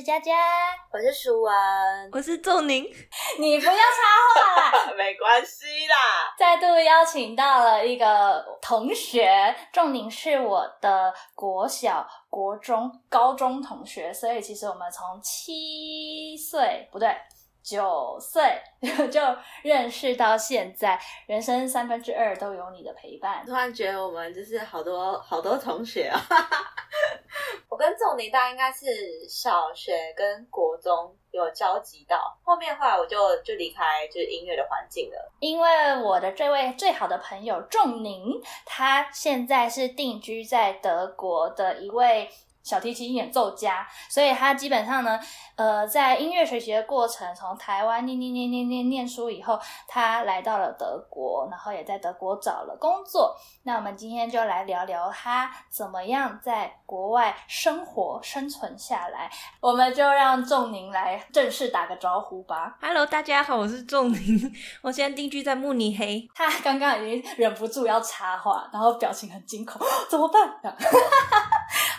是佳佳，我是舒文，我是仲宁。你不要插话啦，没关系啦。再度邀请到了一个同学，仲宁是我的国小、国中、高中同学，所以其实我们从七岁不对。九岁 就认识到现在，人生三分之二都有你的陪伴。突然觉得我们就是好多好多同学啊！我跟仲尼大应该是小学跟国中有交集到，后面后来我就就离开就是音乐的环境了。因为我的这位最好的朋友仲宁，他现在是定居在德国的一位。小提琴演奏家，所以他基本上呢，呃，在音乐学习的过程，从台湾念念念念念念书以后，他来到了德国，然后也在德国找了工作。那我们今天就来聊聊他怎么样在国外生活生存下来。我们就让仲宁来正式打个招呼吧。Hello，大家好，我是仲宁，我现在定居在慕尼黑。他刚刚已经忍不住要插话，然后表情很惊恐，怎么办？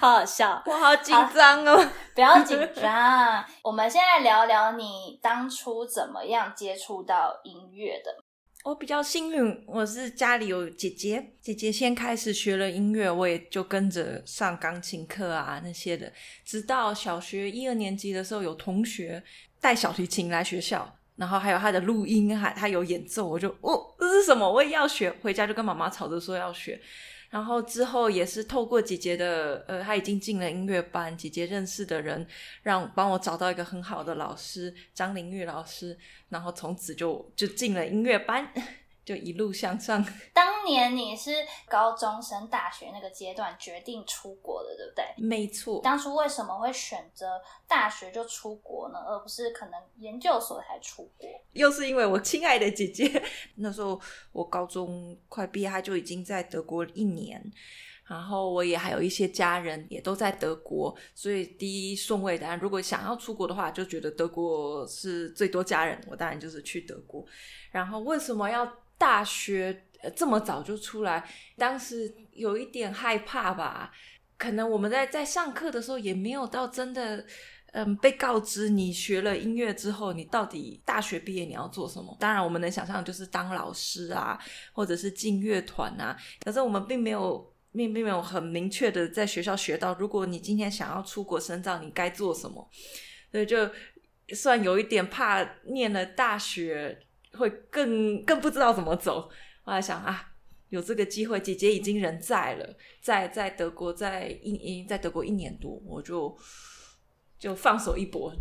好好笑。我好紧张哦！不要紧张，我们现在聊聊你当初怎么样接触到音乐的。我比较幸运，我是家里有姐姐，姐姐先开始学了音乐，我也就跟着上钢琴课啊那些的。直到小学一二年级的时候，有同学带小提琴来学校，然后还有他的录音，还他有演奏，我就哦，这是什么？我也要学。回家就跟妈妈吵着说要学。然后之后也是透过姐姐的，呃，她已经进了音乐班，姐姐认识的人，让帮我找到一个很好的老师张玲玉老师，然后从此就就进了音乐班。就一路向上。当年你是高中生大学那个阶段决定出国的，对不对？没错。当初为什么会选择大学就出国呢？而不是可能研究所才出国？又是因为我亲爱的姐姐，那时候我高中快毕业，她就已经在德国一年，然后我也还有一些家人也都在德国，所以第一顺位当然如果想要出国的话，就觉得德国是最多家人，我当然就是去德国。然后为什么要？大学这么早就出来，当时有一点害怕吧。可能我们在在上课的时候也没有到真的，嗯，被告知你学了音乐之后，你到底大学毕业你要做什么？当然，我们能想象就是当老师啊，或者是进乐团啊。可是我们并没有，并并没有很明确的在学校学到，如果你今天想要出国深造，你该做什么。所以就算有一点怕，念了大学。会更更不知道怎么走，我在想啊，有这个机会，姐姐已经人在了，在在德国，在一一在德国一年多，我就就放手一搏。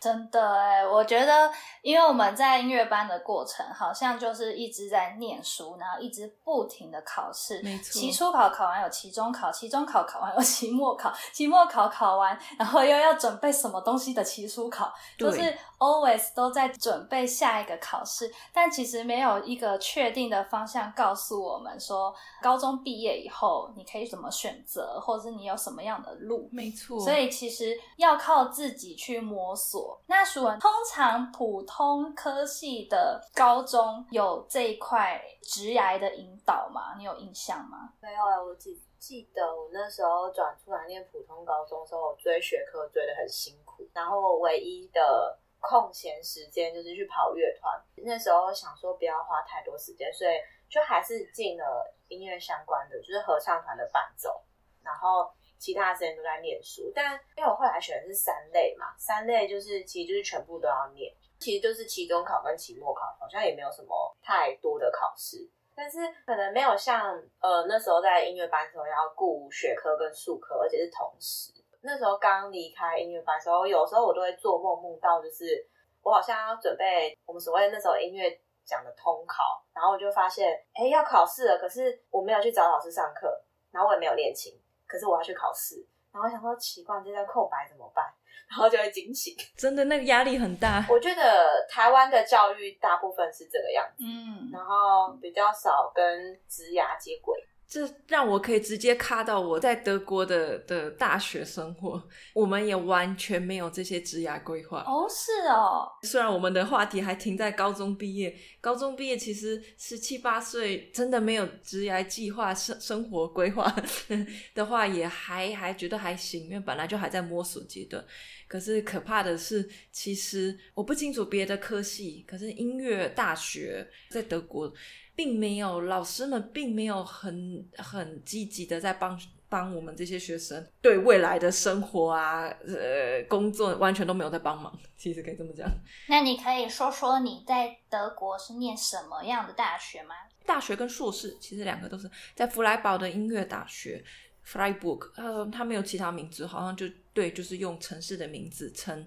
真的哎，我觉得，因为我们在音乐班的过程，好像就是一直在念书，然后一直不停的考试。没错，期初考考完有期中考，期中考考完有期末考，期末考考完，然后又要准备什么东西的期初考，就是 always 都在准备下一个考试。但其实没有一个确定的方向告诉我们说，高中毕业以后你可以怎么选择，或者是你有什么样的路。没错，所以其实要靠自己去摸索。那属文通常普通科系的高中有这一块职涯的引导吗？你有印象吗？没有啊，我只记得我那时候转出来念普通高中的时候，我追学科追的很辛苦，然后唯一的空闲时间就是去跑乐团。那时候想说不要花太多时间，所以就还是进了音乐相关的，就是合唱团的伴奏，然后。其他时间都在念书，但因为我后来选的是三类嘛，三类就是其实就是全部都要念，其实就是期中考跟期末考，好像也没有什么太多的考试，但是可能没有像呃那时候在音乐班的时候要顾学科跟数科，而且是同时。那时候刚离开音乐班的时候，有时候我都会做梦梦到，就是我好像要准备我们所谓那时候音乐讲的通考，然后我就发现哎要考试了，可是我没有去找老师上课，然后我也没有练琴。可是我要去考试，然后想说奇怪，这在空白怎么办？然后就会惊醒。真的那个压力很大。我觉得台湾的教育大部分是这个样子，嗯，然后比较少跟职涯接轨。这让我可以直接卡到我在德国的的大学生活，我们也完全没有这些职涯规划。哦，是哦，虽然我们的话题还停在高中毕业，高中毕业其实十七八岁真的没有职业计划、生生活规划 的话，也还还觉得还行，因为本来就还在摸索阶段。可是可怕的是，其实我不清楚别的科系，可是音乐大学在德国。并没有老师们并没有很很积极的在帮帮我们这些学生对未来的生活啊呃工作完全都没有在帮忙，其实可以这么讲。那你可以说说你在德国是念什么样的大学吗？大学跟硕士其实两个都是在弗莱堡的音乐大学 Freiburg，呃，它没有其他名字，好像就对，就是用城市的名字称。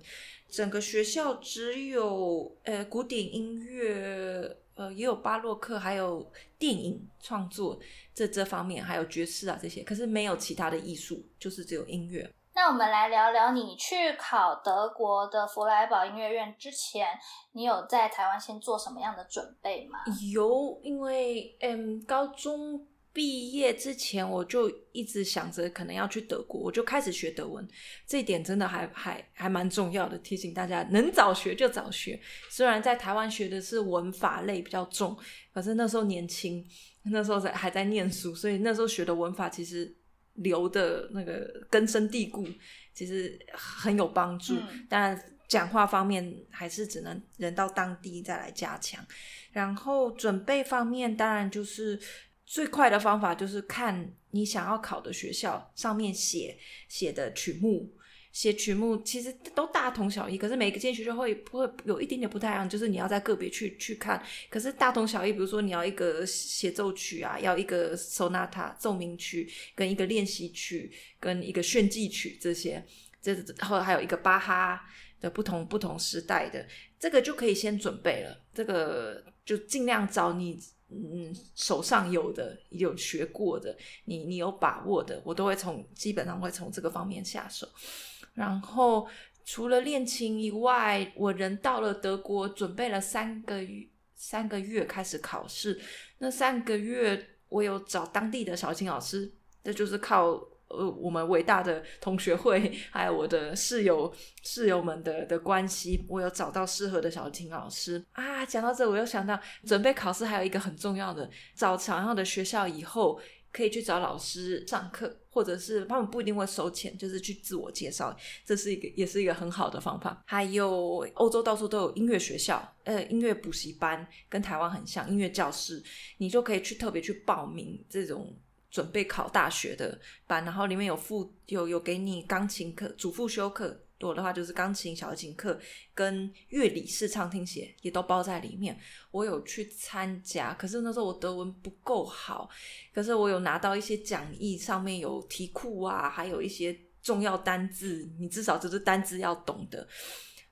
整个学校只有呃古典音乐。呃，也有巴洛克，还有电影创作这这方面，还有爵士啊这些，可是没有其他的艺术，就是只有音乐。那我们来聊聊，你去考德国的弗莱堡音乐院之前，你有在台湾先做什么样的准备吗？有，因为嗯，高中。毕业之前，我就一直想着可能要去德国，我就开始学德文。这一点真的还还还蛮重要的，提醒大家能早学就早学。虽然在台湾学的是文法类比较重，可是那时候年轻，那时候在还在念书，所以那时候学的文法其实留的那个根深蒂固，其实很有帮助。当然，讲话方面还是只能人到当地再来加强。然后准备方面，当然就是。最快的方法就是看你想要考的学校上面写写的曲目，写曲目其实都大同小异，可是每个间学校会会有一点点不太一样，就是你要在个别去去看。可是大同小异，比如说你要一个协奏曲啊，要一个 sonata 奏鸣曲，跟一个练习曲，跟一个炫技曲这些，这然后还有一个巴哈的不同不同时代的，这个就可以先准备了。这个就尽量找你。嗯，手上有的有学过的，你你有把握的，我都会从基本上会从这个方面下手。然后除了练琴以外，我人到了德国，准备了三个月，三个月开始考试。那三个月，我有找当地的小琴老师，这就是靠。呃，我们伟大的同学会，还有我的室友室友们的的关系，我有找到适合的小提琴老师啊。讲到这，我又想到准备考试还有一个很重要的，找想要的学校以后可以去找老师上课，或者是他们不一定会收钱，就是去自我介绍，这是一个也是一个很好的方法。还有欧洲到处都有音乐学校，呃，音乐补习班跟台湾很像，音乐教室，你就可以去特别去报名这种。准备考大学的班，然后里面有附有有给你钢琴课、主副修课，我的话就是钢琴、小提琴课跟乐理式唱听写也都包在里面。我有去参加，可是那时候我德文不够好，可是我有拿到一些讲义，上面有题库啊，还有一些重要单字，你至少就是单字要懂的。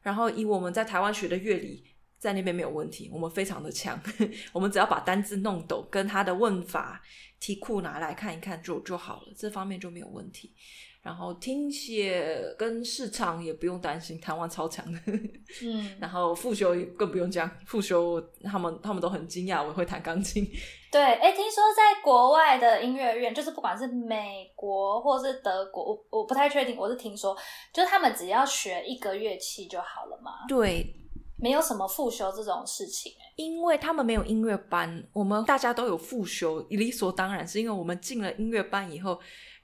然后以我们在台湾学的乐理，在那边没有问题，我们非常的强，我们只要把单字弄懂，跟他的问法。题库拿来看一看就就好了，这方面就没有问题。然后听写跟市场也不用担心，台湾超强的。嗯，然后复修更不用讲，复修他们他们都很惊讶我会弹钢琴。对，哎，听说在国外的音乐院，就是不管是美国或是德国，我我不太确定，我是听说，就是他们只要学一个乐器就好了嘛。对。没有什么复修这种事情，因为他们没有音乐班，我们大家都有复修，理所当然是因为我们进了音乐班以后。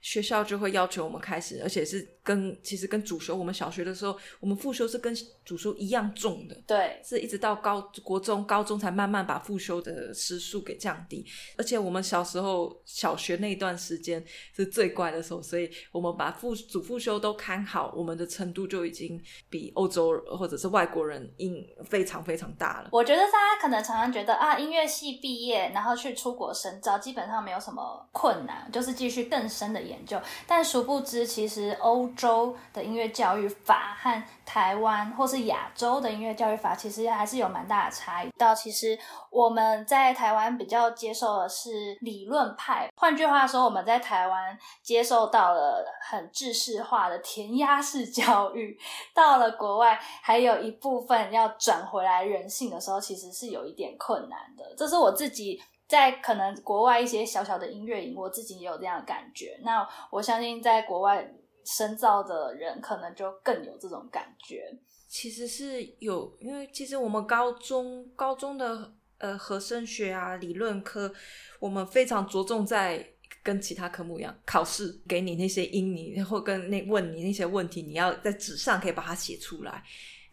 学校就会要求我们开始，而且是跟其实跟主修，我们小学的时候，我们复修是跟主修一样重的，对，是一直到高国中、高中才慢慢把复修的时数给降低。而且我们小时候小学那一段时间是最乖的时候，所以我们把复主复修都看好，我们的程度就已经比欧洲或者是外国人应非常非常大了。我觉得大家可能常常觉得啊，音乐系毕业然后去出国深造，基本上没有什么困难，就是继续更深的研。研究，但殊不知，其实欧洲的音乐教育法和台湾或是亚洲的音乐教育法，其实还是有蛮大的差异。到其实我们在台湾比较接受的是理论派，换句话说，我们在台湾接受到了很制式化的填鸭式教育，到了国外还有一部分要转回来人性的时候，其实是有一点困难的。这是我自己。在可能国外一些小小的音乐营，我自己也有这样的感觉。那我相信在国外深造的人，可能就更有这种感觉。其实是有，因为其实我们高中高中的呃和声学啊理论科，我们非常着重在跟其他科目一样，考试给你那些音，你然后跟那问你那些问题，你要在纸上可以把它写出来。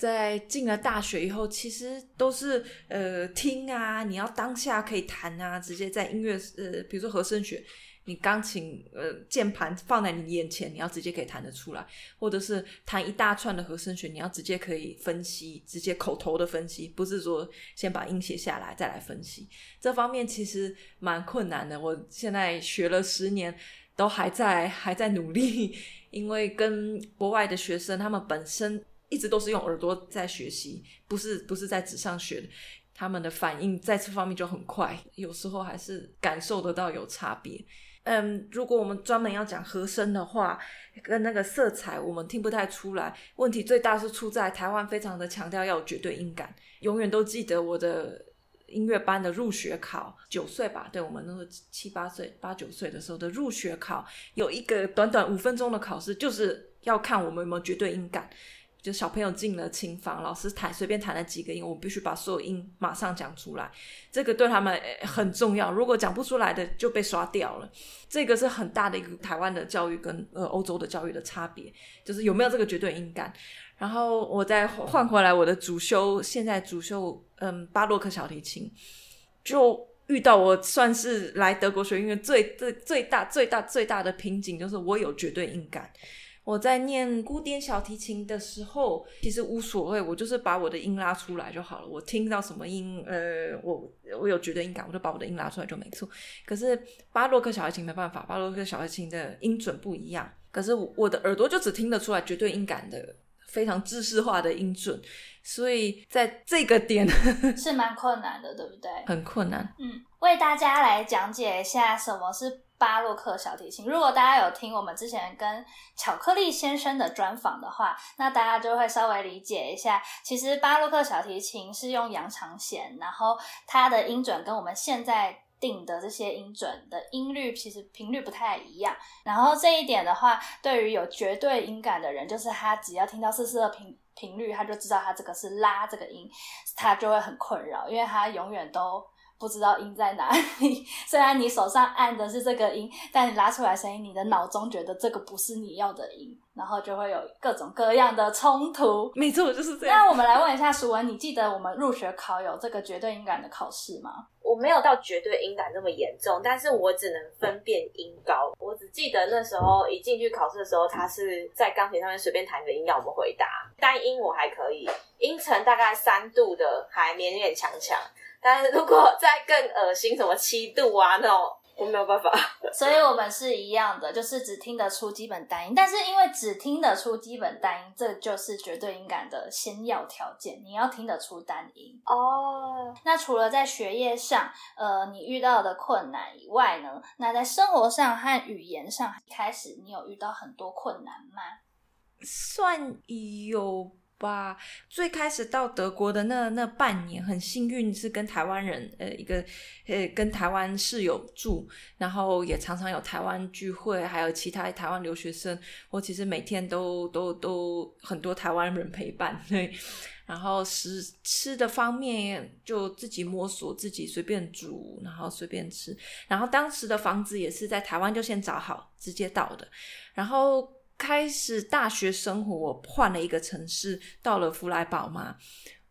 在进了大学以后，其实都是呃听啊，你要当下可以弹啊，直接在音乐呃，比如说和声学，你钢琴呃键盘放在你眼前，你要直接可以弹得出来，或者是弹一大串的和声学，你要直接可以分析，直接口头的分析，不是说先把音写下来再来分析。这方面其实蛮困难的，我现在学了十年，都还在还在努力，因为跟国外的学生他们本身。一直都是用耳朵在学习，不是不是在纸上学。他们的反应在这方面就很快，有时候还是感受得到有差别。嗯，如果我们专门要讲和声的话，跟那个色彩，我们听不太出来。问题最大是出在台湾，非常的强调要有绝对音感。永远都记得我的音乐班的入学考，九岁吧，对我们那个七八岁、八九岁的时候的入学考，有一个短短五分钟的考试，就是要看我们有没有绝对音感。就小朋友进了琴房，老师弹随便弹了几个音，我必须把所有音马上讲出来，这个对他们很重要。如果讲不出来的，就被刷掉了。这个是很大的一个台湾的教育跟呃欧洲的教育的差别，就是有没有这个绝对音感。然后我再换回来我的主修，现在主修嗯巴洛克小提琴，就遇到我算是来德国学音乐最最最大最大最大的瓶颈，就是我有绝对音感。我在念古典小提琴的时候，其实无所谓，我就是把我的音拉出来就好了。我听到什么音，呃，我我有绝对音感，我就把我的音拉出来就没错。可是巴洛克小提琴没办法，巴洛克小提琴的音准不一样。可是我的耳朵就只听得出来绝对音感的非常知识化的音准，所以在这个点 是蛮困难的，对不对？很困难。嗯，为大家来讲解一下什么是。巴洛克小提琴，如果大家有听我们之前跟巧克力先生的专访的话，那大家就会稍微理解一下。其实巴洛克小提琴是用羊肠弦，然后它的音准跟我们现在定的这些音准的音律其实频率不太一样。然后这一点的话，对于有绝对音感的人，就是他只要听到四四的频频率，他就知道他这个是拉这个音，他就会很困扰，因为他永远都。不知道音在哪里，虽然你手上按的是这个音，但你拉出来声音，你的脑中觉得这个不是你要的音，然后就会有各种各样的冲突。没错，就是这样。那我们来问一下舒文，你记得我们入学考有这个绝对音感的考试吗？我没有到绝对音感这么严重，但是我只能分辨音高。我只记得那时候一进去考试的时候，他是在钢琴上面随便弹一个音要我们回答，单音我还可以，音程大概三度的还勉勉强强。但是如果再更恶心，什么七度啊那种，我没有办法。所以我们是一样的，就是只听得出基本单音。但是因为只听得出基本单音，这就是绝对音感的先要条件。你要听得出单音哦。那除了在学业上，呃，你遇到的困难以外呢？那在生活上和语言上，开始你有遇到很多困难吗？算有。哇，最开始到德国的那那半年，很幸运是跟台湾人，呃，一个呃跟台湾室友住，然后也常常有台湾聚会，还有其他台湾留学生，我其实每天都都都很多台湾人陪伴，对。然后食吃的方面就自己摸索，自己随便煮，然后随便吃。然后当时的房子也是在台湾就先找好，直接到的。然后。开始大学生活，我换了一个城市，到了弗莱堡嘛。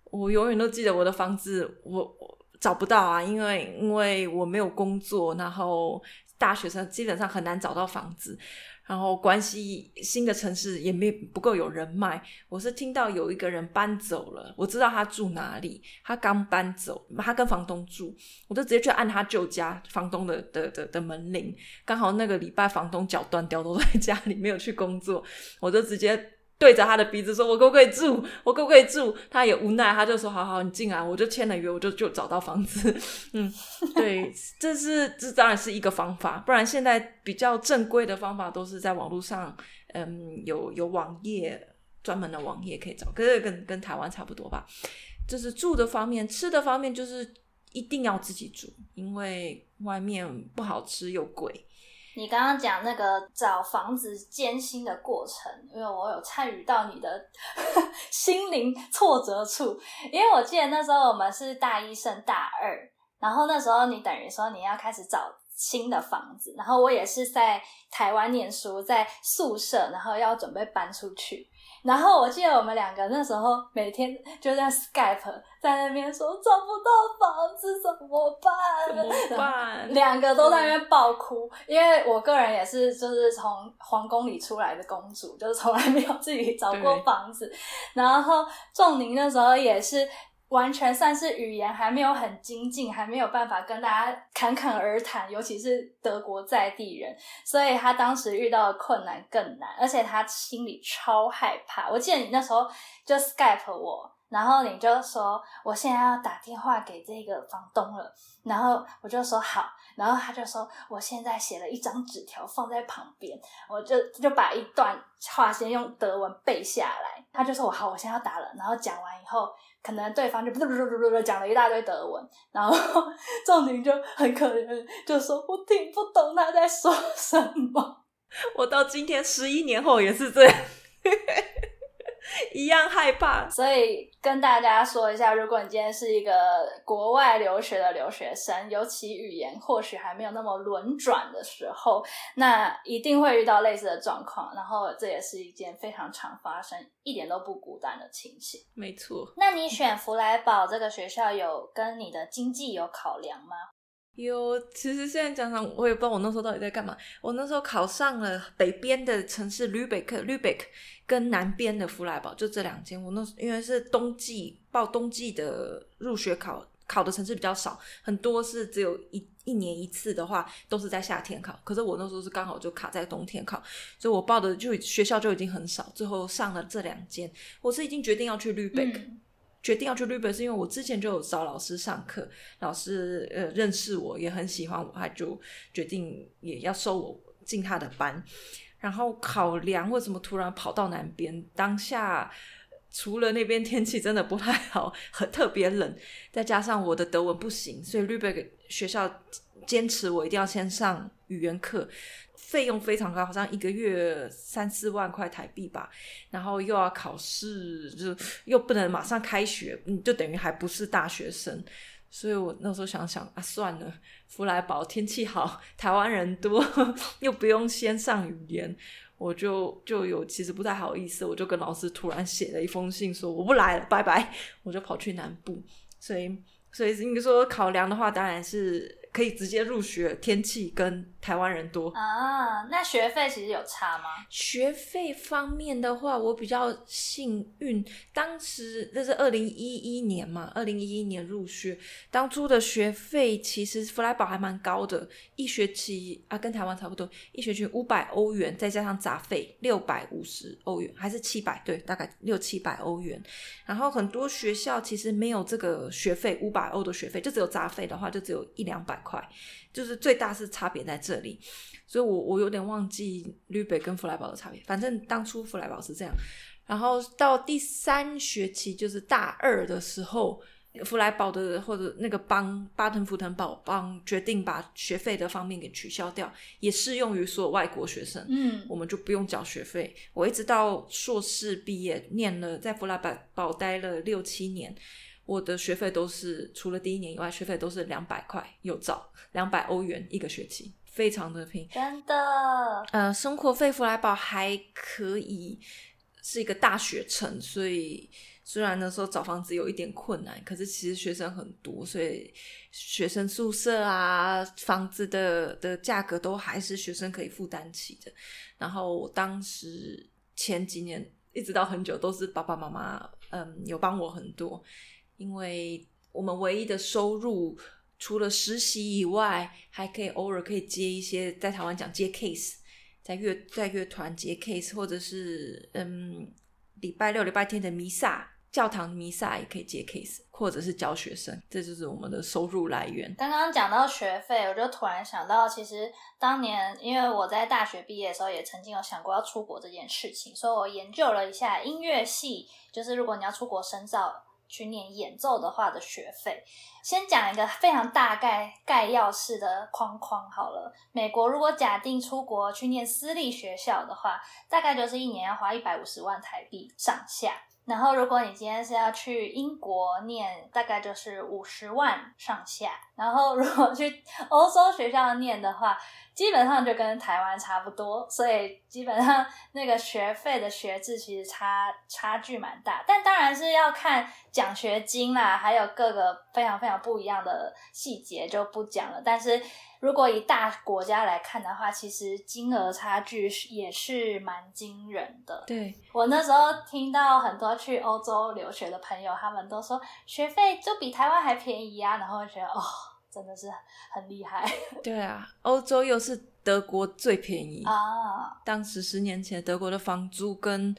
我永远都记得我的房子，我找不到啊，因为因为我没有工作，然后大学生基本上很难找到房子。然后关系新的城市也没不够有人脉，我是听到有一个人搬走了，我知道他住哪里，他刚搬走，他跟房东住，我就直接去按他旧家房东的的的的门铃，刚好那个礼拜房东脚断掉，都在家里没有去工作，我就直接。对着他的鼻子说：“我可不可以住？我可不可以住？”他也无奈，他就说：“好好，你进来。”我就签了约，我就就找到房子。嗯，对，这是这当然是一个方法，不然现在比较正规的方法都是在网络上，嗯，有有网页专门的网页可以找，可是跟跟台湾差不多吧。就是住的方面，吃的方面，就是一定要自己煮，因为外面不好吃又贵。你刚刚讲那个找房子艰辛的过程，因为我有参与到你的 心灵挫折处。因为我记得那时候我们是大一升大二，然后那时候你等于说你要开始找新的房子，然后我也是在台湾念书，在宿舍，然后要准备搬出去。然后我记得我们两个那时候每天就在 Skype 在那边说找不到房子怎么办？怎么办？两个都在那边爆哭，因为我个人也是就是从皇宫里出来的公主，就是从来没有自己找过房子。然后仲宁那时候也是完全算是语言还没有很精进，还没有办法跟大家侃侃而谈，尤其是德国在地人，所以他当时遇到的困难更难，而且他心里超害怕。我记得你那时候就 Skype 我。然后你就说我现在要打电话给这个房东了，然后我就说好，然后他就说我现在写了一张纸条放在旁边，我就就把一段话先用德文背下来，他就说我好，我现在要打了，然后讲完以后，可能对方就不不不不不讲了一大堆德文，然后 仲宁就很可怜，就说我听不懂他在说什么。我到今天十一年后也是这样，一样害怕。所以跟大家说一下，如果你今天是一个国外留学的留学生，尤其语言或许还没有那么轮转的时候，那一定会遇到类似的状况。然后这也是一件非常常发生、一点都不孤单的情形。没错，那你选福莱堡这个学校有跟你的经济有考量吗？有。其实现在讲讲，我也不知道我那时候到底在干嘛。我那时候考上了北边的城市吕北克 （Lübeck） 跟南边的弗莱堡，就这两间。我那因为是冬季报冬季的入学考。考的城市比较少，很多是只有一一年一次的话，都是在夏天考。可是我那时候是刚好就卡在冬天考，所以我报的就学校就已经很少。最后上了这两间，我是已经决定要去吕北克。嗯决定要去 l u b e 是因为我之前就有找老师上课，老师呃认识我，也很喜欢我，他就决定也要收我进他的班。然后考量为什么突然跑到南边，当下除了那边天气真的不太好，很特别冷，再加上我的德文不行，所以 l u b e 学校坚持我一定要先上语言课。费用非常高，好像一个月三四万块台币吧，然后又要考试，就又不能马上开学，嗯，就等于还不是大学生，所以我那时候想想啊，算了，福来堡天气好，台湾人多，又不用先上语言，我就就有其实不太好意思，我就跟老师突然写了一封信说我不来了，拜拜，我就跑去南部，所以所以你说考量的话，当然是。可以直接入学，天气跟台湾人多啊。那学费其实有差吗？学费方面的话，我比较幸运，当时这是二零一一年嘛，二零一一年入学，当初的学费其实弗莱堡还蛮高的，一学期啊跟台湾差不多，一学期五百欧元，再加上杂费六百五十欧元，还是七百？对，大概六七百欧元。然后很多学校其实没有这个学费，五百欧的学费，就只有杂费的话，就只有一两百。块，就是最大是差别在这里，所以我我有点忘记吕北跟弗莱堡的差别。反正当初弗莱堡是这样，然后到第三学期就是大二的时候，弗莱堡的或者那个邦巴滕福腾堡邦决定把学费的方面给取消掉，也适用于所有外国学生。嗯，我们就不用缴学费。我一直到硕士毕业，念了在弗莱堡待了六七年。我的学费都是除了第一年以外，学费都是两百块，有找两百欧元一个学期，非常的平。真的，呃，生活费弗莱堡还可以，是一个大学城，所以虽然那时候找房子有一点困难，可是其实学生很多，所以学生宿舍啊，房子的的价格都还是学生可以负担起的。然后我当时前几年一直到很久都是爸爸妈妈，嗯，有帮我很多。因为我们唯一的收入除了实习以外，还可以偶尔可以接一些在台湾讲接 case，在乐在乐团接 case，或者是嗯礼拜六礼拜天的弥撒，教堂弥撒也可以接 case，或者是教学生，这就是我们的收入来源。刚刚讲到学费，我就突然想到，其实当年因为我在大学毕业的时候，也曾经有想过要出国这件事情，所以我研究了一下音乐系，就是如果你要出国深造。去念演奏的话的学费。先讲一个非常大概概要式的框框好了。美国如果假定出国去念私立学校的话，大概就是一年要花一百五十万台币上下。然后，如果你今天是要去英国念，大概就是五十万上下。然后，如果去欧洲学校念的话，基本上就跟台湾差不多，所以基本上那个学费的学制其实差差距蛮大，但当然是要看奖学金啦，还有各个非常非常不一样的细节就不讲了。但是如果以大国家来看的话，其实金额差距也是蛮惊人的。对我那时候听到很多去欧洲留学的朋友，他们都说学费就比台湾还便宜啊，然后觉得哦。真的是很厉害，对啊，欧洲又是德国最便宜啊！当时十年前，德国的房租跟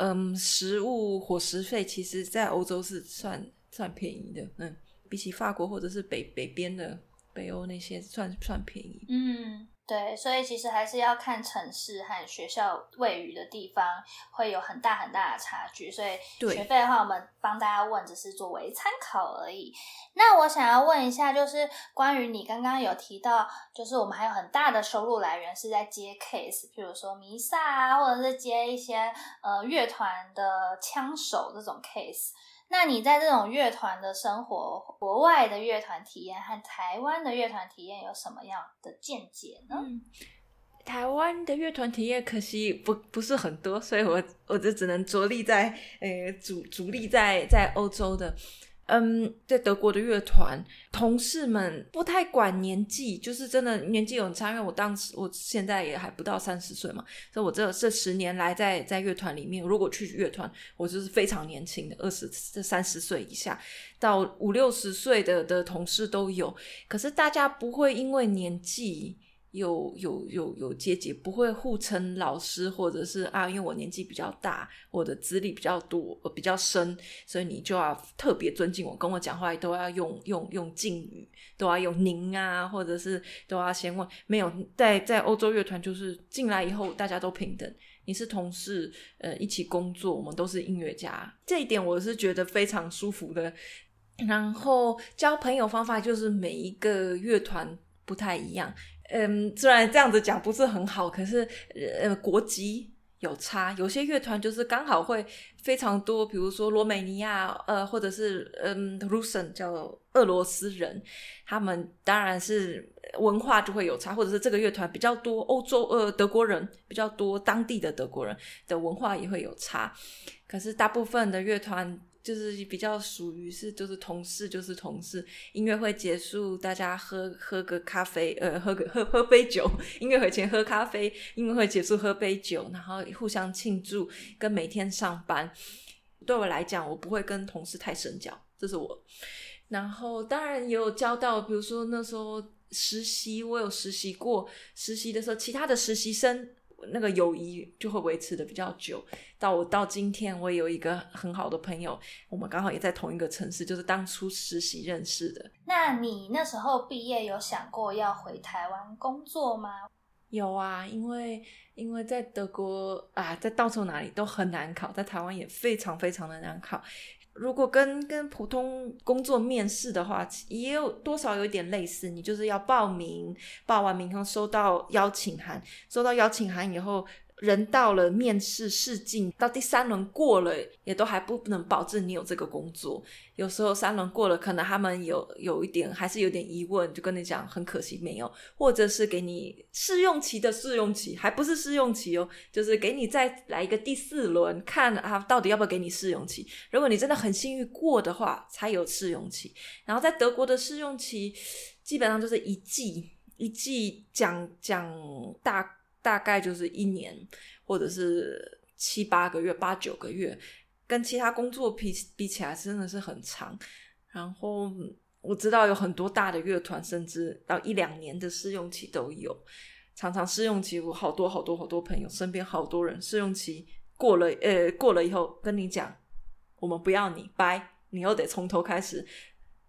嗯食物伙食费，其实在欧洲是算算便宜的，嗯，比起法国或者是北北边的北欧那些，算算便宜，嗯。对，所以其实还是要看城市和学校位于的地方，会有很大很大的差距。所以学费的话，我们帮大家问只是作为参考而已。那我想要问一下，就是关于你刚刚有提到，就是我们还有很大的收入来源是在接 case，比如说弥撒啊，或者是接一些呃乐团的枪手这种 case。那你在这种乐团的生活，国外的乐团体验和台湾的乐团体验有什么样的见解呢？台湾的乐团体验可惜不不是很多，所以我我就只能着力在呃主主力在在欧洲的。嗯，在德国的乐团同事们不太管年纪，就是真的年纪有差。因为我当时我现在也还不到三十岁嘛，所以我这这十年来在在乐团里面，如果去乐团，我就是非常年轻的，二十这三十岁以下到五六十岁的的同事都有。可是大家不会因为年纪。有有有有阶级，不会互称老师，或者是啊，因为我年纪比较大，我的资历比较多，比较深，所以你就要特别尊敬我，跟我讲话都要用用用敬语，都要用您啊，或者是都要先问。没有在在欧洲乐团，就是进来以后大家都平等，你是同事，呃，一起工作，我们都是音乐家，这一点我是觉得非常舒服的。然后交朋友方法就是每一个乐团不太一样。嗯，虽然这样子讲不是很好，可是呃，国籍有差，有些乐团就是刚好会非常多，比如说罗美尼亚，呃，或者是嗯，Russian 叫俄罗斯人，他们当然是文化就会有差，或者是这个乐团比较多欧洲呃德国人比较多，当地的德国人的文化也会有差，可是大部分的乐团。就是比较属于是，就是同事，就是同事。音乐会结束，大家喝喝个咖啡，呃，喝个喝喝杯酒。音乐会前喝咖啡，音乐会结束喝杯酒，然后互相庆祝。跟每天上班，对我来讲，我不会跟同事太深交，这是我。然后当然也有交到，比如说那时候实习，我有实习过，实习的时候，其他的实习生。那个友谊就会维持的比较久。到我到今天，我也有一个很好的朋友，我们刚好也在同一个城市，就是当初实习认识的。那你那时候毕业有想过要回台湾工作吗？有啊，因为因为在德国啊，在到处哪里都很难考，在台湾也非常非常的难考。如果跟跟普通工作面试的话，也有多少有点类似。你就是要报名，报完名后收到邀请函，收到邀请函以后。人到了面试试镜，到第三轮过了，也都还不能保证你有这个工作。有时候三轮过了，可能他们有有一点还是有点疑问，就跟你讲很可惜没有，或者是给你试用期的试用期，还不是试用期哦，就是给你再来一个第四轮，看啊到底要不要给你试用期。如果你真的很幸运过的话，才有试用期。然后在德国的试用期基本上就是一季一季讲讲大。大概就是一年，或者是七八个月、八九个月，跟其他工作比比起来，真的是很长。然后我知道有很多大的乐团，甚至到一两年的试用期都有。常常试用期，我好多好多好多朋友，身边好多人试用期过了，呃，过了以后跟你讲，我们不要你，拜，你又得从头开始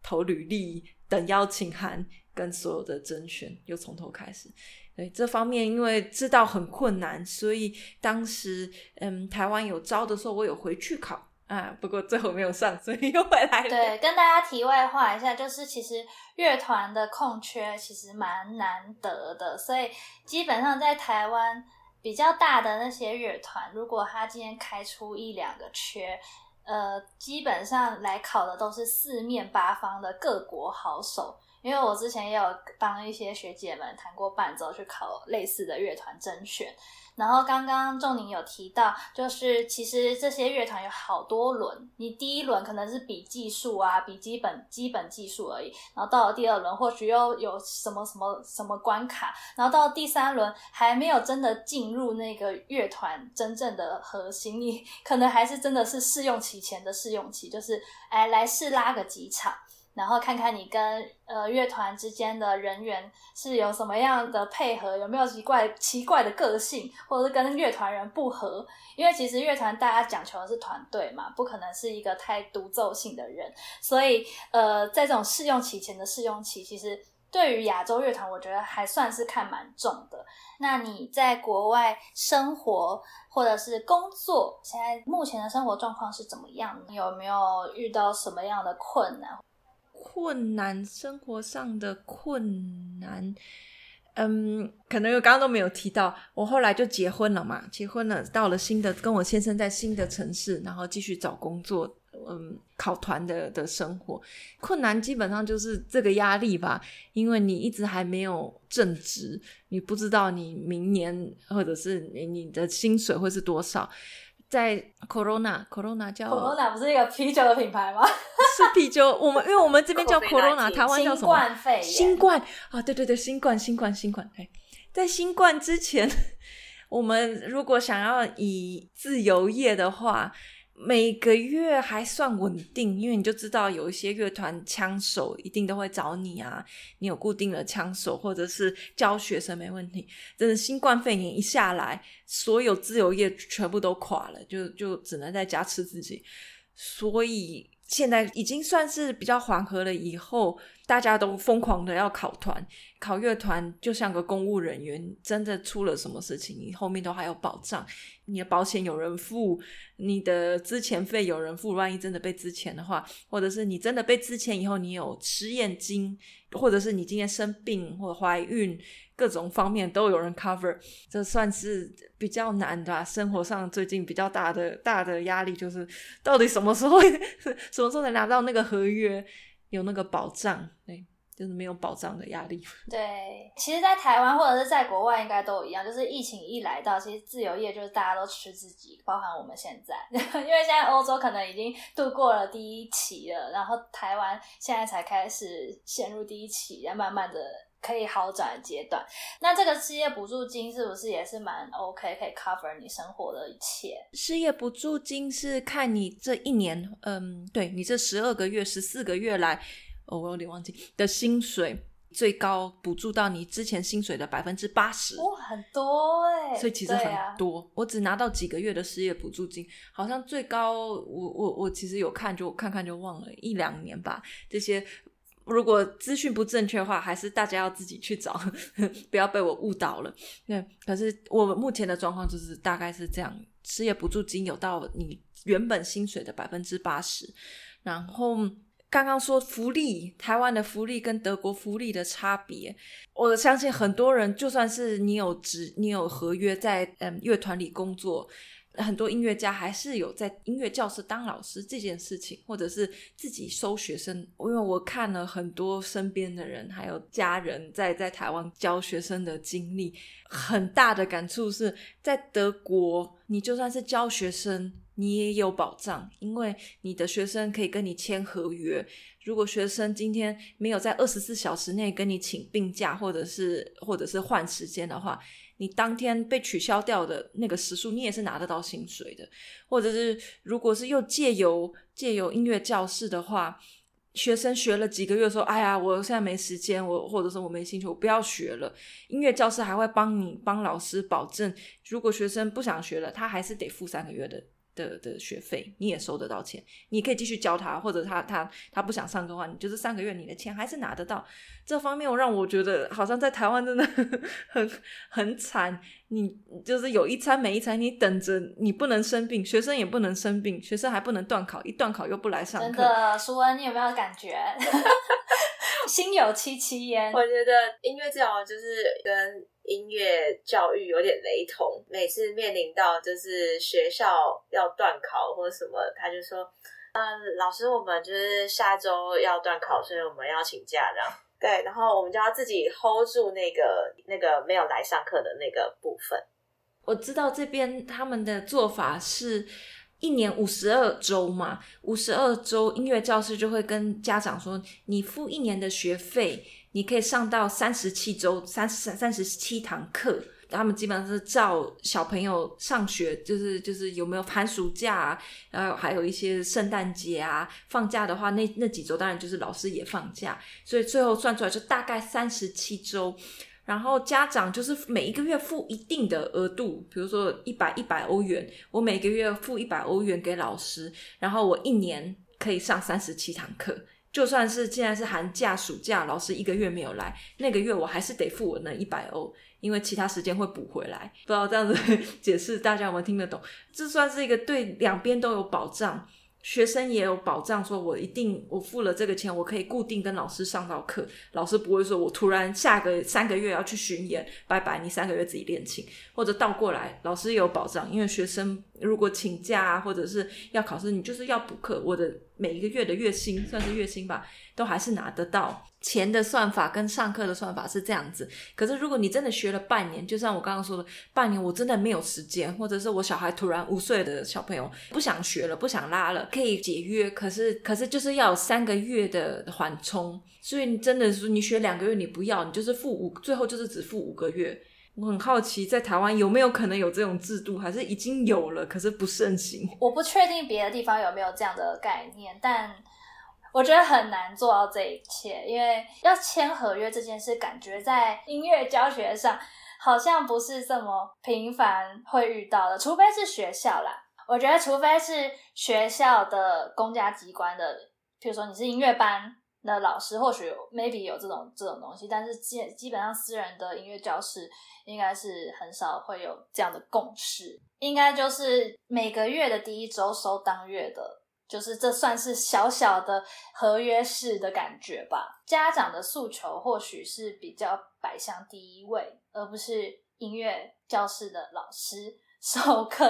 投履历、等邀请函，跟所有的甄选又从头开始。对这方面，因为知道很困难，所以当时嗯，台湾有招的时候，我有回去考，啊，不过最后没有上，所以又回来了。对，跟大家题外话一下，就是其实乐团的空缺其实蛮难得的，所以基本上在台湾比较大的那些乐团，如果他今天开出一两个缺，呃，基本上来考的都是四面八方的各国好手。因为我之前也有帮一些学姐们弹过伴奏，去考类似的乐团甄选。然后刚刚仲宁有提到，就是其实这些乐团有好多轮，你第一轮可能是比技术啊，比基本基本技术而已，然后到了第二轮或许又有什么什么什么关卡，然后到第三轮还没有真的进入那个乐团真正的核心，你 可能还是真的是试用期前的试用期，就是哎来试拉个几场。然后看看你跟呃乐团之间的人员是有什么样的配合，有没有奇怪奇怪的个性，或者是跟乐团人不合？因为其实乐团大家讲求的是团队嘛，不可能是一个太独奏性的人。所以呃，在这种试用期前的试用期，其实对于亚洲乐团，我觉得还算是看蛮重的。那你在国外生活或者是工作，现在目前的生活状况是怎么样？有没有遇到什么样的困难？困难，生活上的困难，嗯，可能我刚刚都没有提到。我后来就结婚了嘛，结婚了，到了新的，跟我先生在新的城市，然后继续找工作，嗯，考团的的生活，困难基本上就是这个压力吧，因为你一直还没有正职，你不知道你明年或者是你你的薪水会是多少。在 Corona，Corona 叫 Corona 不是一个啤酒的品牌吗？是啤酒，我们因为我们这边叫 Corona，台湾叫什么？新冠肺炎。新冠啊，对对对，新冠，新冠，新冠。哎，在新冠之前，我们如果想要以自由业的话。每个月还算稳定，因为你就知道有一些乐团枪手一定都会找你啊，你有固定的枪手或者是教学生没问题。真的新冠肺炎一下来，所有自由业全部都垮了，就就只能在家吃自己。所以现在已经算是比较缓和了，以后大家都疯狂的要考团。考乐团就像个公务人员，真的出了什么事情，你后面都还有保障，你的保险有人付，你的资前费有人付。万一真的被资前的话，或者是你真的被资前以后，你有失业金，或者是你今天生病或者怀孕，各种方面都有人 cover。这算是比较难的生活上最近比较大的大的压力，就是到底什么时候 什么时候能拿到那个合约，有那个保障？对。就是没有保障的压力。对，其实，在台湾或者是在国外，应该都一样。就是疫情一来到，其实自由业就是大家都吃自己，包含我们现在，因为现在欧洲可能已经度过了第一期了，然后台湾现在才开始陷入第一期，然后慢慢的可以好转的阶段。那这个失业补助金是不是也是蛮 OK，可以 cover 你生活的一切？失业补助金是看你这一年，嗯，对你这十二个月、十四个月来。哦，我有点忘记的薪水最高补助到你之前薪水的百分之八十，哇，很多哎！所以其实很多，我只拿到几个月的失业补助金，好像最高我我我其实有看，就看看就忘了一两年吧。这些如果资讯不正确的话，还是大家要自己去找，不要被我误导了。那，可是我目前的状况就是大概是这样，失业补助金有到你原本薪水的百分之八十，然后。刚刚说福利，台湾的福利跟德国福利的差别，我相信很多人，就算是你有职，你有合约在嗯乐团里工作，很多音乐家还是有在音乐教室当老师这件事情，或者是自己收学生。因为我看了很多身边的人还有家人在在台湾教学生的经历，很大的感触是在德国，你就算是教学生。你也有保障，因为你的学生可以跟你签合约。如果学生今天没有在二十四小时内跟你请病假，或者是或者是换时间的话，你当天被取消掉的那个时数，你也是拿得到薪水的。或者是如果是又借由借由音乐教室的话，学生学了几个月说：“哎呀，我现在没时间，我或者说我没兴趣，我不要学了。”音乐教室还会帮你帮老师保证，如果学生不想学了，他还是得付三个月的。的的学费，你也收得到钱，你可以继续教他，或者他他他不想上课的话，你就是上个月你的钱还是拿得到。这方面我让我觉得好像在台湾真的 很很惨，你就是有一餐没一餐，你等着你不能生病，学生也不能生病，学生还不能断考，一断考又不来上课。真的，舒恩，你有没有感觉 心有戚戚焉？我觉得音乐治疗就是跟音乐教育有点雷同。每次面临到就是学校要断考或者什么，他就说：“嗯，老师，我们就是下周要断考，所以我们要请假。”这样对，然后我们就要自己 hold 住那个那个没有来上课的那个部分。我知道这边他们的做法是一年五十二周嘛，五十二周音乐教室就会跟家长说，你付一年的学费，你可以上到三十七周，三十三十七堂课。他们基本上是照小朋友上学，就是就是有没有寒暑假啊，然后还有一些圣诞节啊，放假的话，那那几周当然就是老师也放假，所以最后算出来就大概三十七周。然后家长就是每一个月付一定的额度，比如说一百一百欧元，我每个月付一百欧元给老师，然后我一年可以上三十七堂课。就算是现在是寒假、暑假，老师一个月没有来，那个月我还是得付我那一百欧，因为其他时间会补回来。不知道这样子 解释大家有没有听得懂？这算是一个对两边都有保障。学生也有保障，说我一定我付了这个钱，我可以固定跟老师上到课，老师不会说我突然下个三个月要去巡演，拜拜，你三个月自己练琴，或者倒过来，老师也有保障，因为学生如果请假啊，或者是要考试，你就是要补课，我的每一个月的月薪算是月薪吧，都还是拿得到。钱的算法跟上课的算法是这样子，可是如果你真的学了半年，就像我刚刚说的，半年我真的没有时间，或者是我小孩突然五岁的小朋友不想学了，不想拉了，可以解约，可是可是就是要有三个月的缓冲，所以你真的是你学两个月你不要，你就是付五，最后就是只付五个月。我很好奇，在台湾有没有可能有这种制度，还是已经有了，可是不盛行。我不确定别的地方有没有这样的概念，但。我觉得很难做到这一切，因为要签合约这件事，感觉在音乐教学上好像不是这么频繁会遇到的，除非是学校啦。我觉得，除非是学校的公家机关的，比如说你是音乐班的老师，或许有 maybe 有这种这种东西，但是基基本上私人的音乐教室应该是很少会有这样的共识，应该就是每个月的第一周收当月的。就是这算是小小的合约式的感觉吧。家长的诉求或许是比较摆向第一位，而不是音乐教室的老师 授课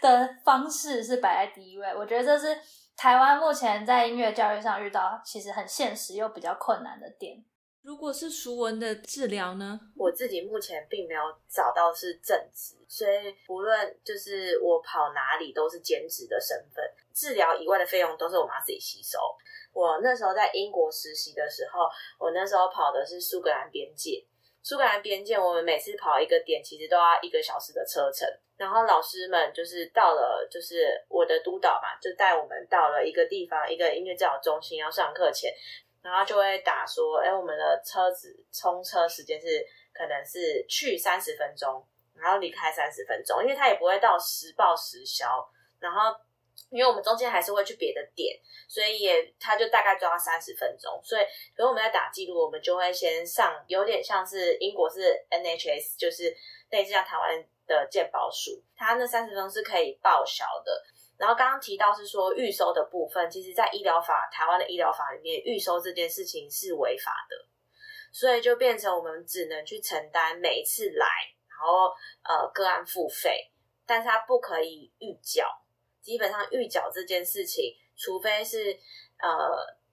的方式是摆在第一位。我觉得这是台湾目前在音乐教育上遇到其实很现实又比较困难的点。如果是熟文的治疗呢？我自己目前并没有找到是正职，所以不论就是我跑哪里都是兼职的身份。治疗以外的费用都是我妈自己吸收。我那时候在英国实习的时候，我那时候跑的是苏格兰边界。苏格兰边界，我们每次跑一个点，其实都要一个小时的车程。然后老师们就是到了，就是我的督导嘛，就带我们到了一个地方，一个音乐治疗中心要上课前。然后就会打说，哎，我们的车子充车时间是可能是去三十分钟，然后离开三十分钟，因为他也不会到时报时销。然后，因为我们中间还是会去别的点，所以也他就大概抓三十分钟。所以，如果我们在打记录，我们就会先上，有点像是英国是 NHS，就是类似像台湾的健保署，它那三十分是可以报销的。然后刚刚提到是说预收的部分，其实，在医疗法台湾的医疗法里面，预收这件事情是违法的，所以就变成我们只能去承担每一次来，然后呃个案付费，但是它不可以预缴。基本上预缴这件事情，除非是呃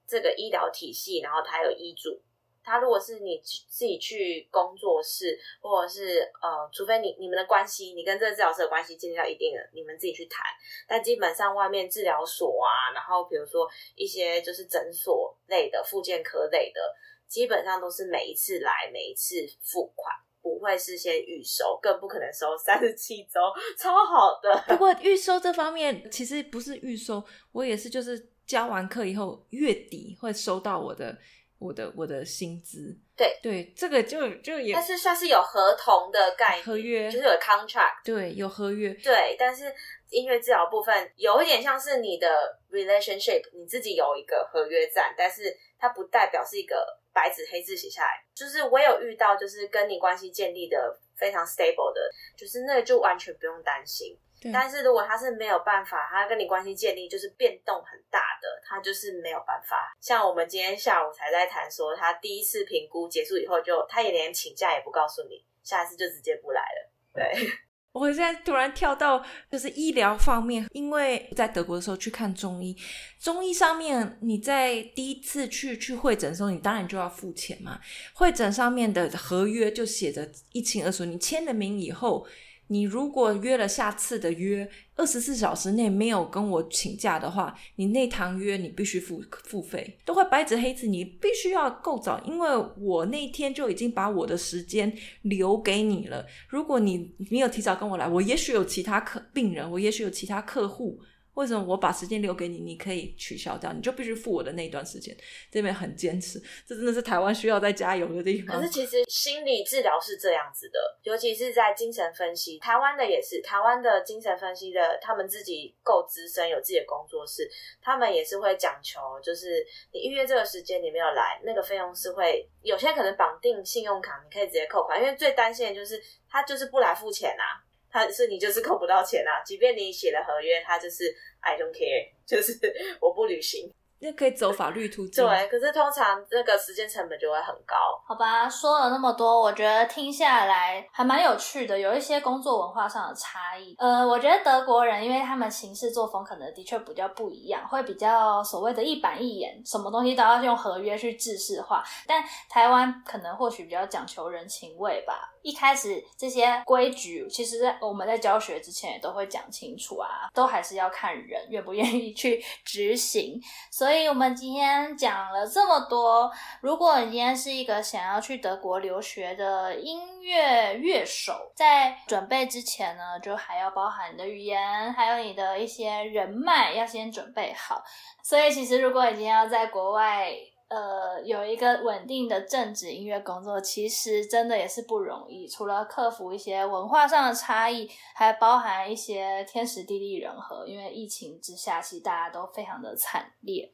这个医疗体系，然后它有医嘱。他如果是你自己去工作室，或者是呃，除非你你们的关系，你跟这个治疗师的关系建立到一定的，你们自己去谈。但基本上外面治疗所啊，然后比如说一些就是诊所类的、复健科类的，基本上都是每一次来每一次付款，不会事先预收，更不可能收三十七周，超好的。不过预收这方面其实不是预收，我也是就是交完课以后月底会收到我的。我的我的薪资。对对，这个就就也但是算是有合同的概念，合约就是有 contract。对有合约，对，但是音乐治疗部分有一点像是你的 relationship，你自己有一个合约在，但是它不代表是一个白纸黑字写下来。就是我有遇到，就是跟你关系建立的非常 stable 的，就是那个就完全不用担心。对但是如果他是没有办法，他跟你关系建立就是变动很大的，他就是没有办法。像我们今天下午才在谈说，他第一次评估结束以后就，他也连请假也不告诉你，下一次就直接不来了。对，我现在突然跳到就是医疗方面，因为在德国的时候去看中医，中医上面你在第一次去去会诊的时候，你当然就要付钱嘛。会诊上面的合约就写着一清二楚，你签了名以后，你如果约了下次的约，二十四小时内没有跟我请假的话，你那堂约你必须付付费，都会白纸黑字，你必须要够早，因为我那天就已经把我的时间留给你了。如果你没有提早跟我来，我也许有其他客病人，我也许有其他客户。为什么我把时间留给你，你可以取消掉，你就必须付我的那一段时间？这边很坚持，这真的是台湾需要再加油的地方。可是其实心理治疗是这样子的，尤其是在精神分析，台湾的也是，台湾的精神分析的，他们自己够资深，有自己的工作室，他们也是会讲求，就是你预约这个时间你没有来，那个费用是会有些可能绑定信用卡，你可以直接扣款，因为最担心的就是他就是不来付钱啊。他是你就是扣不到钱啊，即便你写了合约，他就是 I don't care，就是我不履行。那可以走法律途径。对，可是通常那个时间成本就会很高。好吧，说了那么多，我觉得听下来还蛮有趣的，有一些工作文化上的差异。呃，我觉得德国人，因为他们行事作风可能的确比较不一样，会比较所谓的一板一眼，什么东西都要用合约去制式化。但台湾可能或许比较讲求人情味吧。一开始这些规矩，其实在我们在教学之前也都会讲清楚啊，都还是要看人愿不愿意去执行。所以我们今天讲了这么多，如果你今天是一个想要去德国留学的音乐乐手，在准备之前呢，就还要包含你的语言，还有你的一些人脉，要先准备好。所以其实如果你今天要在国外，呃，有一个稳定的正职音乐工作，其实真的也是不容易。除了克服一些文化上的差异，还包含一些天时地利人和。因为疫情之下，其实大家都非常的惨烈。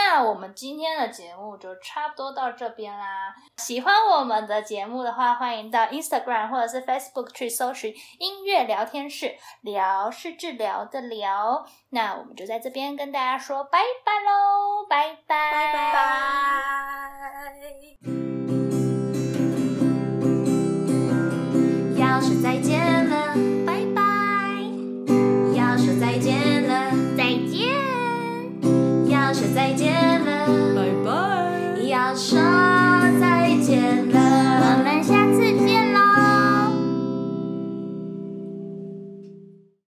那我们今天的节目就差不多到这边啦。喜欢我们的节目的话，欢迎到 Instagram 或者是 Facebook 去搜寻“音乐聊天室”，聊是治疗的聊。那我们就在这边跟大家说拜拜喽，拜拜拜拜。要是再见再见。